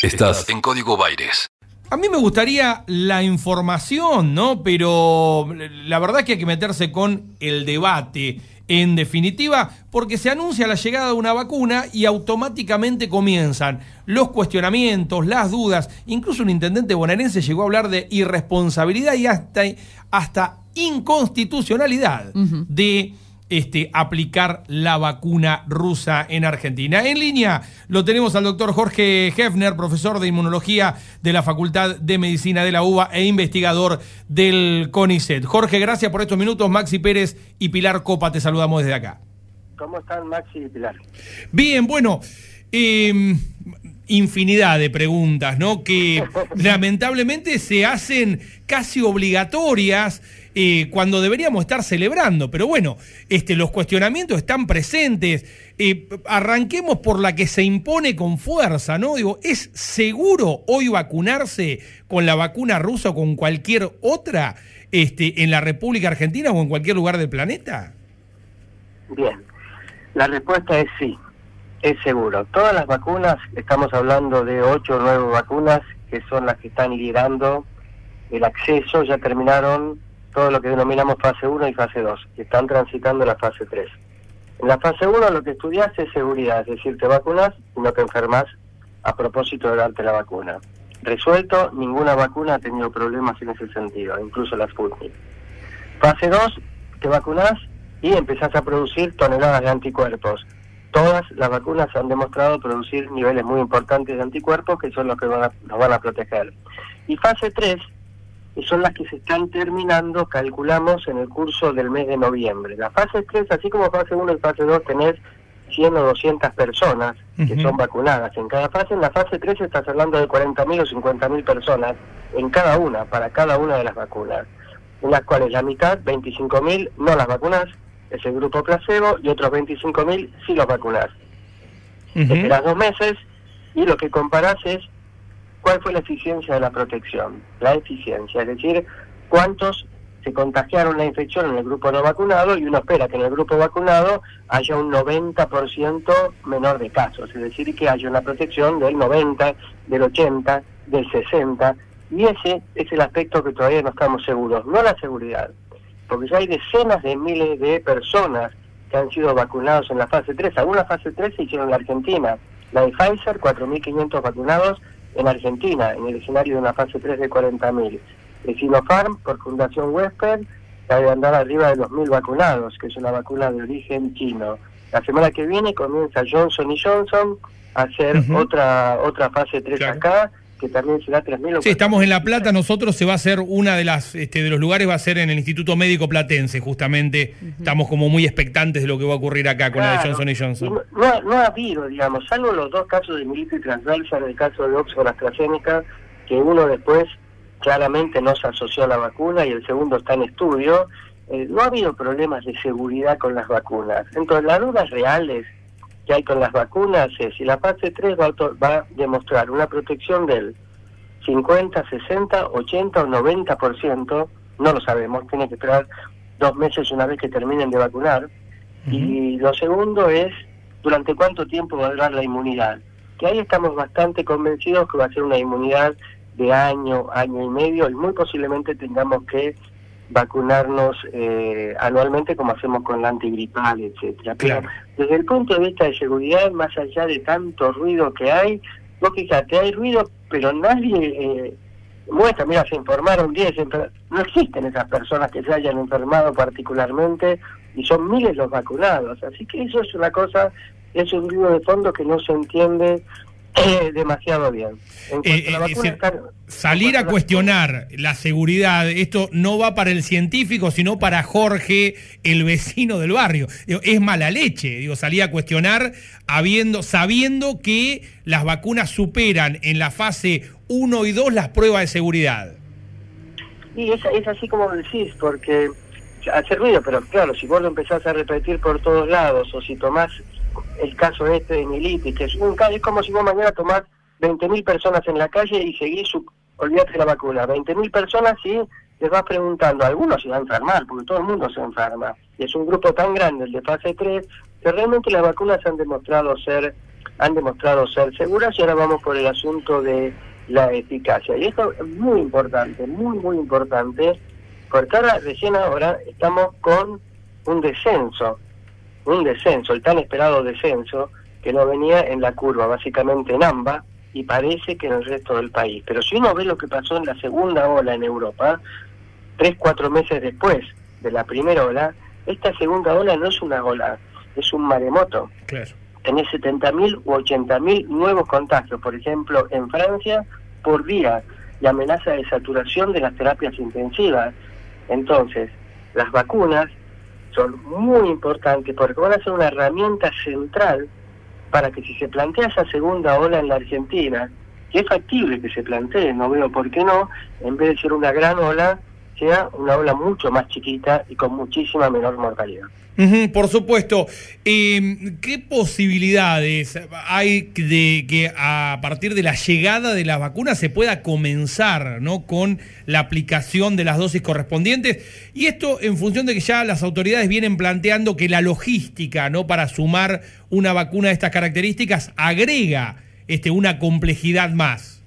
Estás en Código Baires. A mí me gustaría la información, ¿no? Pero la verdad que hay que meterse con el debate, en definitiva, porque se anuncia la llegada de una vacuna y automáticamente comienzan los cuestionamientos, las dudas. Incluso un intendente bonaerense llegó a hablar de irresponsabilidad y hasta, hasta inconstitucionalidad de este, aplicar la vacuna rusa en Argentina. En línea lo tenemos al doctor Jorge Hefner, profesor de inmunología de la Facultad de Medicina de la UBA e investigador del CONICET. Jorge, gracias por estos minutos. Maxi Pérez y Pilar Copa, te saludamos desde acá. ¿Cómo están Maxi y Pilar? Bien, bueno. Em, infinidad de preguntas, ¿no? Que lamentablemente se hacen casi obligatorias eh, cuando deberíamos estar celebrando. Pero bueno, este, los cuestionamientos están presentes. Arranquemos por la que se impone con fuerza, ¿no? Digo, ¿es seguro hoy vacunarse con la vacuna rusa o con cualquier otra este, en la República Argentina o en cualquier lugar del planeta? Bien, la respuesta es sí, es seguro. Todas las vacunas, estamos hablando de ocho o nueve vacunas, que son las que están liderando el acceso, ya terminaron todo lo que denominamos fase 1 y fase 2, que están transitando la fase 3. En la fase 1 lo que estudias es seguridad, es decir, te vacunas y no te enfermas a propósito de darte la vacuna. Resuelto, ninguna vacuna ha tenido problemas en ese sentido, incluso la Sputnik. Fase 2, te vacunas y empezás a producir toneladas de anticuerpos. Todas las vacunas han demostrado producir niveles muy importantes de anticuerpos que son los que van nos van a proteger. Y fase 3 son las que se están terminando, calculamos, en el curso del mes de noviembre. La fase 3, así como fase 1 y fase 2, tenés 100 o 200 personas que son vacunadas en cada fase. En la fase 3 estás hablando de 40.000 o 50.000 personas en cada una, para cada una de las vacunas, en las cuales la mitad, 25.000, no las vacunas, es el grupo placebo, y otros 25.000 sí los vacunas. Esperas dos meses y lo que comparás es ¿Cuál fue la eficiencia de la protección? La eficiencia, es decir, cuántos se contagiaron la infección en el grupo no vacunado y uno espera que en el grupo vacunado haya un 90% menor de casos, es decir, que haya una protección del 90, del 80, del 60, y ese es el aspecto que todavía no estamos seguros, no la seguridad, porque ya hay decenas de miles de personas que han sido vacunados en la fase 3, alguna fase 3 se hicieron en la Argentina, la de Pfizer, 4.500 vacunados, en Argentina, en el escenario de una fase 3 de 40.000. El Sinopharm, por Fundación Wesper, debe andar arriba de los 1.000 vacunados, que es una vacuna de origen chino. La semana que viene comienza Johnson y Johnson a hacer otra otra fase 3 acá que también será 3.000. Sí, estamos en La Plata, nosotros se va a hacer, una de las este, de los lugares va a ser en el Instituto Médico Platense, justamente. Estamos como muy expectantes de lo que va a ocurrir acá con la de Johnson y Johnson. No, ha habido, digamos, salvo los dos casos de militar y transversa en el caso de Oxford AstraZeneca, que uno después claramente no se asoció a la vacuna y el segundo está en estudio, eh, no ha habido problemas de seguridad con las vacunas. Entonces, las dudas reales que hay con las vacunas es si la fase 3 va a, demostrar una protección del 50, 60, 80 o 90%, no lo sabemos, tiene que esperar dos meses una vez que terminen de vacunar. Y lo segundo es durante cuánto tiempo va a durar la inmunidad, que ahí estamos bastante convencidos que va a ser una inmunidad de año, año y medio y muy posiblemente tengamos que vacunarnos eh, anualmente como hacemos con la antigripal, etcétera. Pero desde el punto de vista de seguridad, más allá de tanto ruido que hay, vos fíjate, hay ruido, pero nadie eh, muestra, mira, se informaron 10, no existen esas personas que se hayan enfermado particularmente y son miles los vacunados, así que eso es una cosa, es un ruido de fondo que no se entiende demasiado bien. Eh, eh, salir a cuestionar la seguridad, esto no va para el científico, sino para Jorge, el vecino del barrio. es mala leche, digo, salir a cuestionar habiendo, sabiendo que las vacunas superan en la fase 1 y 2 las pruebas de seguridad. Y es, es así como decís, porque hace ruido, pero claro, si vos lo empezás a repetir por todos lados, o si tomás el caso este de Militi, que es un es como si vos mañana tomás 20.000 personas en la calle y seguís, olvídate la vacuna, 20.000 personas y les vas preguntando, algunos se van a enfermar, porque todo el mundo se enferma, y es un grupo tan grande, el de fase 3, que realmente las vacunas han demostrado ser han demostrado ser seguras y ahora vamos por el asunto de la eficacia. Y esto es muy importante, muy, muy importante, porque ahora, recién ahora, estamos con un descenso, un descenso, el tan esperado descenso que no venía en la curva, básicamente en AMBA, y parece que en el resto del país. Pero si uno ve lo que pasó en la segunda ola en Europa, tres, cuatro meses después de la primera ola, esta segunda ola no es una ola, es un maremoto. Claro. Tenés 70.000 u 80.000 nuevos contagios, por ejemplo, en Francia, por día, y amenaza de saturación de las terapias intensivas. Entonces, las vacunas muy importantes porque van a ser una herramienta central para que si se plantea esa segunda ola en la Argentina, que es factible que se plantee, no veo por qué no, en vez de ser una gran ola, sea una ola mucho más chiquita y con muchísima menor mortalidad. por supuesto. Em, ¿Qué posibilidades hay de que a partir de la llegada de las vacunas se pueda comenzar ¿no? con la aplicación de las dosis correspondientes? Y esto en función de que ya las autoridades vienen planteando que la logística ¿no? para sumar una vacuna de estas características agrega este, una complejidad más.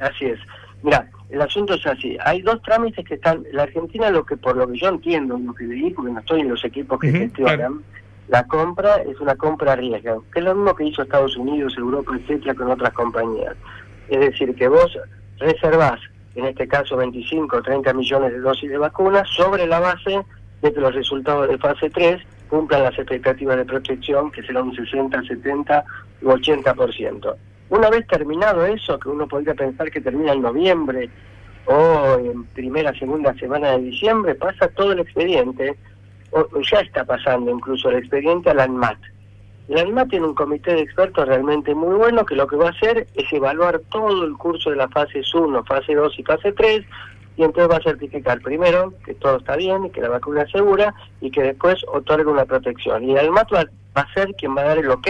Así es. Mira, el asunto es así. Hay dos trámites que están. La Argentina, lo que por lo que yo entiendo, lo que leí, porque no estoy en los equipos que gestionan, la compra es una compra a riesgo, que es lo mismo que hizo Estados Unidos, Europa, etcétera, con otras compañías. Es decir, que vos reservás, en este caso 25 o 30 millones de dosis de vacunas, sobre la base de que los resultados de fase 3 cumplan las expectativas de protección, que serán un 60, 70 u 80%. Una vez terminado eso, que uno podría pensar que termina en noviembre o en primera, segunda semana de diciembre, pasa todo el expediente, o ya está pasando incluso el expediente al ANMAT. El ANMAT tiene un comité de expertos realmente muy bueno que lo que va a hacer es evaluar todo el curso de la fase 1, fase 2 y fase 3 y entonces va a certificar primero que todo está bien y que la vacuna es segura y que después otorgue una protección. Y el ANMAT va a ser quien va a dar el ok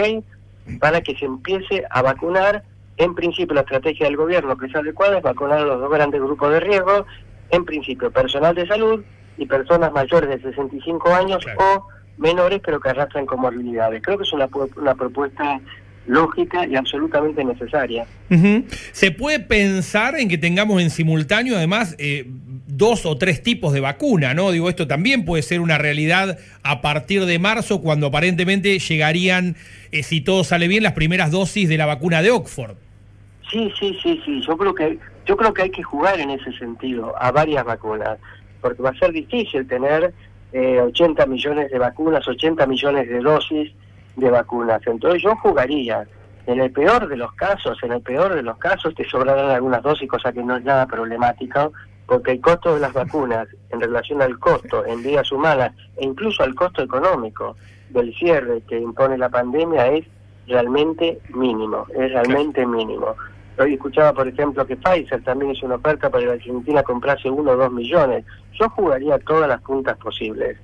para que se empiece a vacunar. En principio, la estrategia del gobierno que es adecuada es vacunar a los dos grandes grupos de riesgo, en principio personal de salud y personas mayores de 65 años o menores pero que arrastran comorbilidades. Creo que es una, una propuesta lógica y absolutamente necesaria. ¿Se puede pensar en que tengamos en simultáneo, además, eh, dos o tres tipos de vacuna, ¿no? Digo, esto también puede ser una realidad a partir de marzo, cuando aparentemente llegarían, eh, si todo sale bien, las primeras dosis de la vacuna de Oxford. Sí, sí, sí, sí. Yo creo que yo creo que hay que jugar en ese sentido a varias vacunas, porque va a ser difícil tener eh, 80 millones de vacunas, 80 millones de dosis de vacunas. Entonces yo jugaría. En el peor de los casos, en el peor de los casos te sobrarán algunas dosis, cosa que no es nada problemática, porque el costo de las vacunas en relación al costo en vidas humanas e incluso al costo económico del cierre que impone la pandemia es realmente mínimo, es realmente mínimo. Hoy escuchaba, por ejemplo, que Pfizer también hizo una oferta para la Argentina comprarse uno o dos millones. Yo jugaría todas las puntas posibles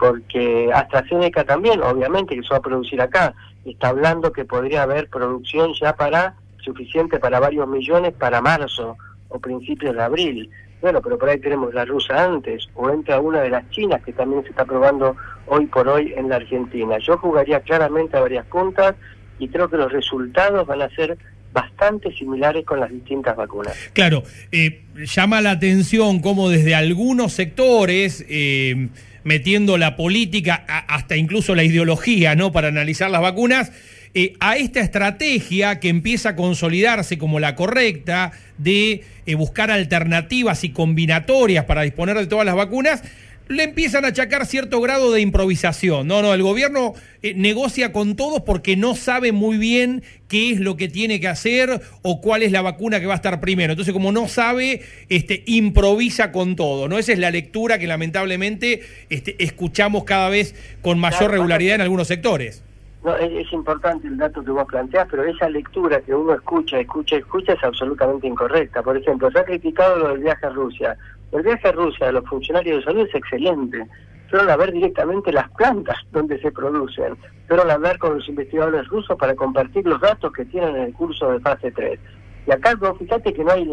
porque AstraZeneca también, obviamente, que se va a producir acá, está hablando que podría haber producción ya para suficiente para varios millones para marzo o principios de abril. Bueno, pero por ahí tenemos la rusa antes, o entra una de las chinas que también se está probando hoy por hoy en la Argentina. Yo jugaría claramente a varias puntas y creo que los resultados van a ser bastante similares con las distintas vacunas. Claro, eh, llama la atención cómo desde algunos sectores... Eh, metiendo la política, hasta incluso la ideología, ¿no? Para analizar las vacunas, eh, a esta estrategia que empieza a consolidarse como la correcta de eh, buscar alternativas y combinatorias para disponer de todas las vacunas, le empiezan a achacar cierto grado de improvisación. No, no, el gobierno eh, negocia con todos porque no sabe muy bien qué es lo que tiene que hacer o cuál es la vacuna que va a estar primero. Entonces, como no sabe, este, improvisa con todo. ¿no? Esa es la lectura que lamentablemente este, escuchamos cada vez con mayor regularidad en algunos sectores. No, es, importante el dato que vos planteás, pero esa lectura que uno escucha, escucha, escucha es absolutamente incorrecta. Por ejemplo, se ha criticado lo del viaje a Rusia. El viaje a Rusia de los funcionarios de salud es excelente. Fueron a ver directamente las plantas donde se producen. Fueron a hablar con los investigadores rusos para compartir los datos que tienen en el curso de fase 3. Y acá vos fíjate que no hay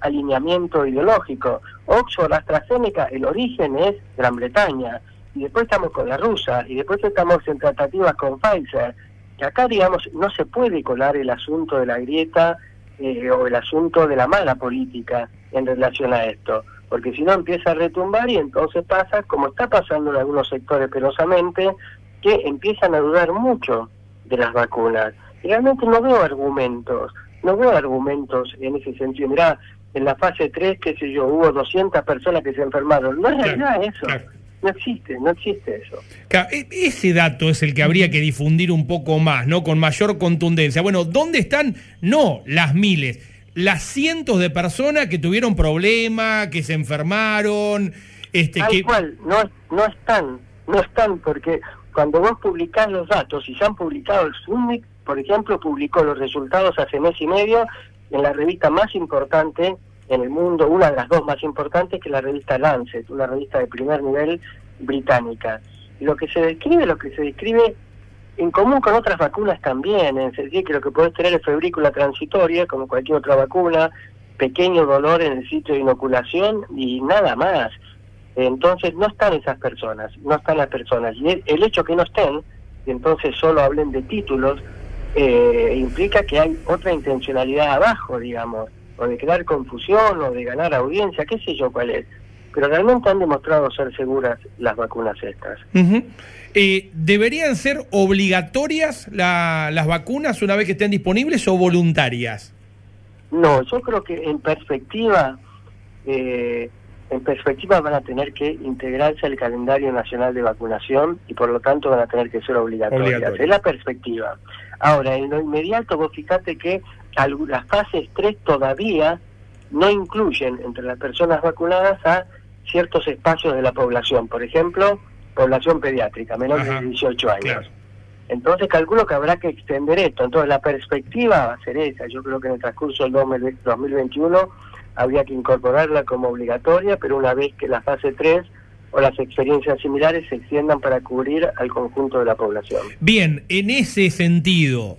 alineamiento ideológico. Oxford, AstraZeneca, el origen es Gran Bretaña y después estamos con la rusa, y después estamos en tratativas con Pfizer. que acá, digamos, no se puede colar el asunto de la grieta eh, o el asunto de la mala política en relación a esto, porque si no empieza a retumbar y entonces pasa, como está pasando en algunos sectores penosamente, que empiezan a dudar mucho de las vacunas. realmente no veo argumentos, no veo argumentos en ese sentido. Mirá, en la fase 3, qué sé yo, hubo 200 personas que se enfermaron. No es realidad eso. No existe, no existe eso. E, ese dato es el que habría que difundir un poco más, ¿no? Con mayor contundencia. Bueno, ¿dónde están? No las miles, las cientos de personas que tuvieron problemas, que se enfermaron. Este, Tal que... cual, no, no están, no están, porque cuando vos publicás los datos, y se han publicado, el SUNIC, por ejemplo, publicó los resultados hace mes y medio en la revista más importante en el mundo, una de las dos más importantes, que es la revista Lancet, una revista de primer nivel británica. Y lo que se describe, lo que se describe en común con otras vacunas también, el sentido que lo que puedes tener es febrícula transitoria, como cualquier otra vacuna, pequeño dolor en el sitio de inoculación y nada más. Entonces no están esas personas, no están las personas. Y el, hecho que no estén, y entonces solo hablen de títulos, eh, implica que hay otra intencionalidad abajo, digamos o de crear confusión o de ganar audiencia, qué sé yo cuál es. Pero realmente han demostrado ser seguras las vacunas estas. Eh, ¿Deberían ser obligatorias las vacunas una vez que estén disponibles o voluntarias? No, yo creo que en perspectiva, eh, en perspectiva van a tener que integrarse al calendario nacional de vacunación y por lo tanto van a tener que ser obligatorias. Es la perspectiva. Ahora, en lo inmediato, vos fíjate que las fases 3 todavía no incluyen entre las personas vacunadas a ciertos espacios de la población, por ejemplo, población pediátrica, menor de 18 años. Entonces calculo que habrá que extender esto. Entonces la perspectiva va a ser esa. Yo creo que en el transcurso del 2021 habría que incorporarla como obligatoria, pero una vez que la fase 3 o las experiencias similares se extiendan para cubrir al conjunto de la población. Bien, en ese sentido,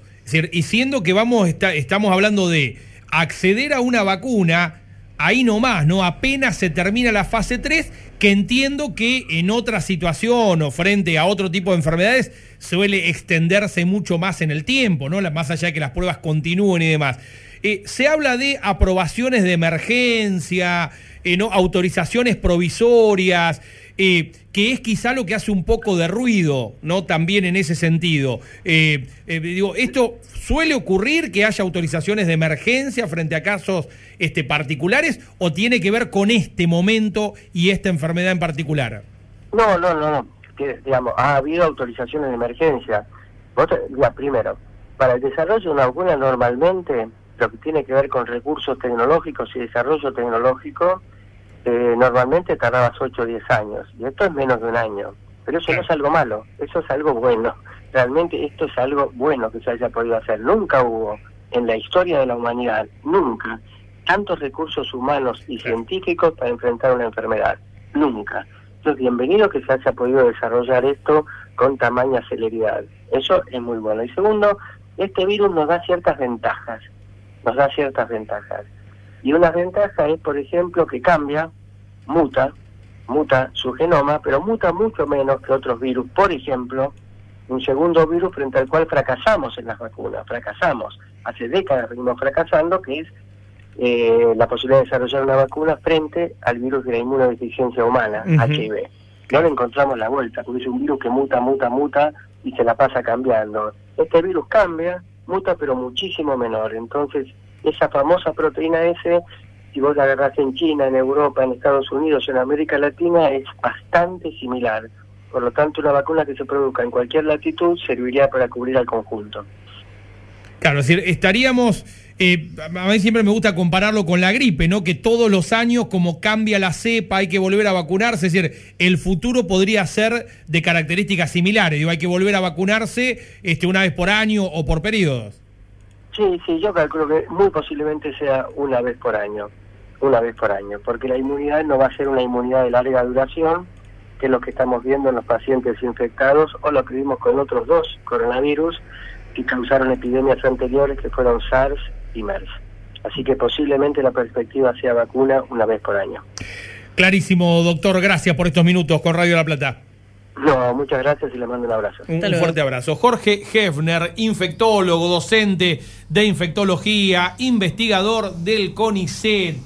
y siendo que vamos, estamos hablando de acceder a una vacuna, ahí nomás, ¿no? Apenas se termina la fase 3, que entiendo que en otra situación o frente a otro tipo de enfermedades suele extenderse mucho más en el tiempo, ¿no? Más allá de que las pruebas continúen y demás. Eh, se habla de aprobaciones de emergencia, eh, ¿no? autorizaciones provisorias, eh, que es quizá lo que hace un poco de ruido, ¿no? También en ese sentido. Eh, eh, digo, ¿esto suele ocurrir que haya autorizaciones de emergencia frente a casos este, particulares o tiene que ver con este momento y esta enfermedad en particular? No, no, no, no. digamos, ha habido autorizaciones de emergencia. primero, para el desarrollo de una vacuna normalmente lo que tiene que ver con recursos tecnológicos y desarrollo tecnológico eh, normalmente tardabas 8 o 10 años, y esto es menos de un año. Pero eso no es algo malo, eso es algo bueno. Realmente esto es algo bueno que se haya podido hacer. Nunca hubo en la historia de la humanidad, nunca, tantos recursos humanos y científicos para enfrentar una enfermedad. Nunca. Entonces, bienvenido que se haya podido desarrollar esto con tamaña celeridad. Eso es muy bueno. Y segundo, este virus nos da ciertas ventajas. Nos da ciertas ventajas. Y una ventaja es, por ejemplo, que cambia, muta, muta su genoma, pero muta mucho menos que otros virus. Por ejemplo, un segundo virus frente al cual fracasamos en las vacunas, fracasamos. Hace décadas venimos fracasando, que es eh, la posibilidad de desarrollar una vacuna frente al virus de la inmunodeficiencia humana, HIV. No le encontramos la vuelta, porque es un virus que muta, muta, muta y se la pasa cambiando. Este virus cambia, muta, pero muchísimo menor. Entonces, esa famosa proteína S, si vos la agarrás en China, en Europa, en Estados Unidos, en América Latina, es bastante similar. Por lo tanto, una vacuna que se produzca en cualquier latitud serviría para cubrir al conjunto. Claro, es decir, estaríamos, eh, a mí siempre me gusta compararlo con la gripe, ¿no? Que todos los años, como cambia la cepa, hay que volver a vacunarse, es decir, el futuro podría ser de características similares, digo, hay que volver a vacunarse este, una vez por año o por periodos. Sí, sí, yo calculo que muy posiblemente sea una vez por año, una vez por año, porque la inmunidad no va a ser una inmunidad de larga duración, que es lo que estamos viendo en los pacientes infectados o lo que vimos con otros dos coronavirus que causaron epidemias anteriores que fueron SARS y MERS. Así que posiblemente la perspectiva sea vacuna una vez por año. Clarísimo, doctor. Gracias por estos minutos con Radio La Plata. No, muchas gracias y les mando un abrazo. Un, un fuerte abrazo. Jorge Hefner, infectólogo, docente de infectología, investigador del CONICET.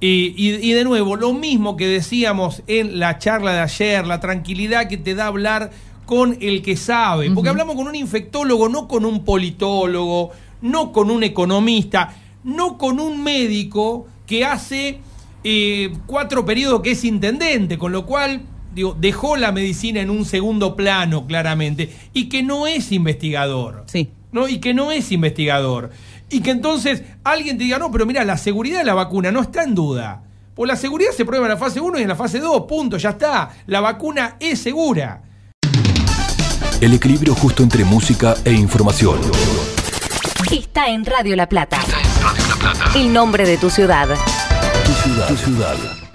Y, y, y, de nuevo, lo mismo que decíamos en la charla de ayer, la tranquilidad que te da hablar con el que sabe. Porque uh -huh. hablamos con un infectólogo, no con un politólogo, no con un economista, no con un médico que hace eh, cuatro periodos que es intendente, con lo cual digo, dejó la medicina en un segundo plano claramente, y que no es investigador. Sí. ¿no? Y que no es investigador. Y que entonces alguien te diga, no, pero mira, la seguridad de la vacuna no está en duda. Pues la seguridad se prueba en la fase 1 y en la fase 2, punto, ya está. La vacuna es segura. El equilibrio justo entre música e información. Está en Radio La Plata. Está en Radio La Plata. El nombre de tu ciudad. Tu ciudad. Tu ciudad.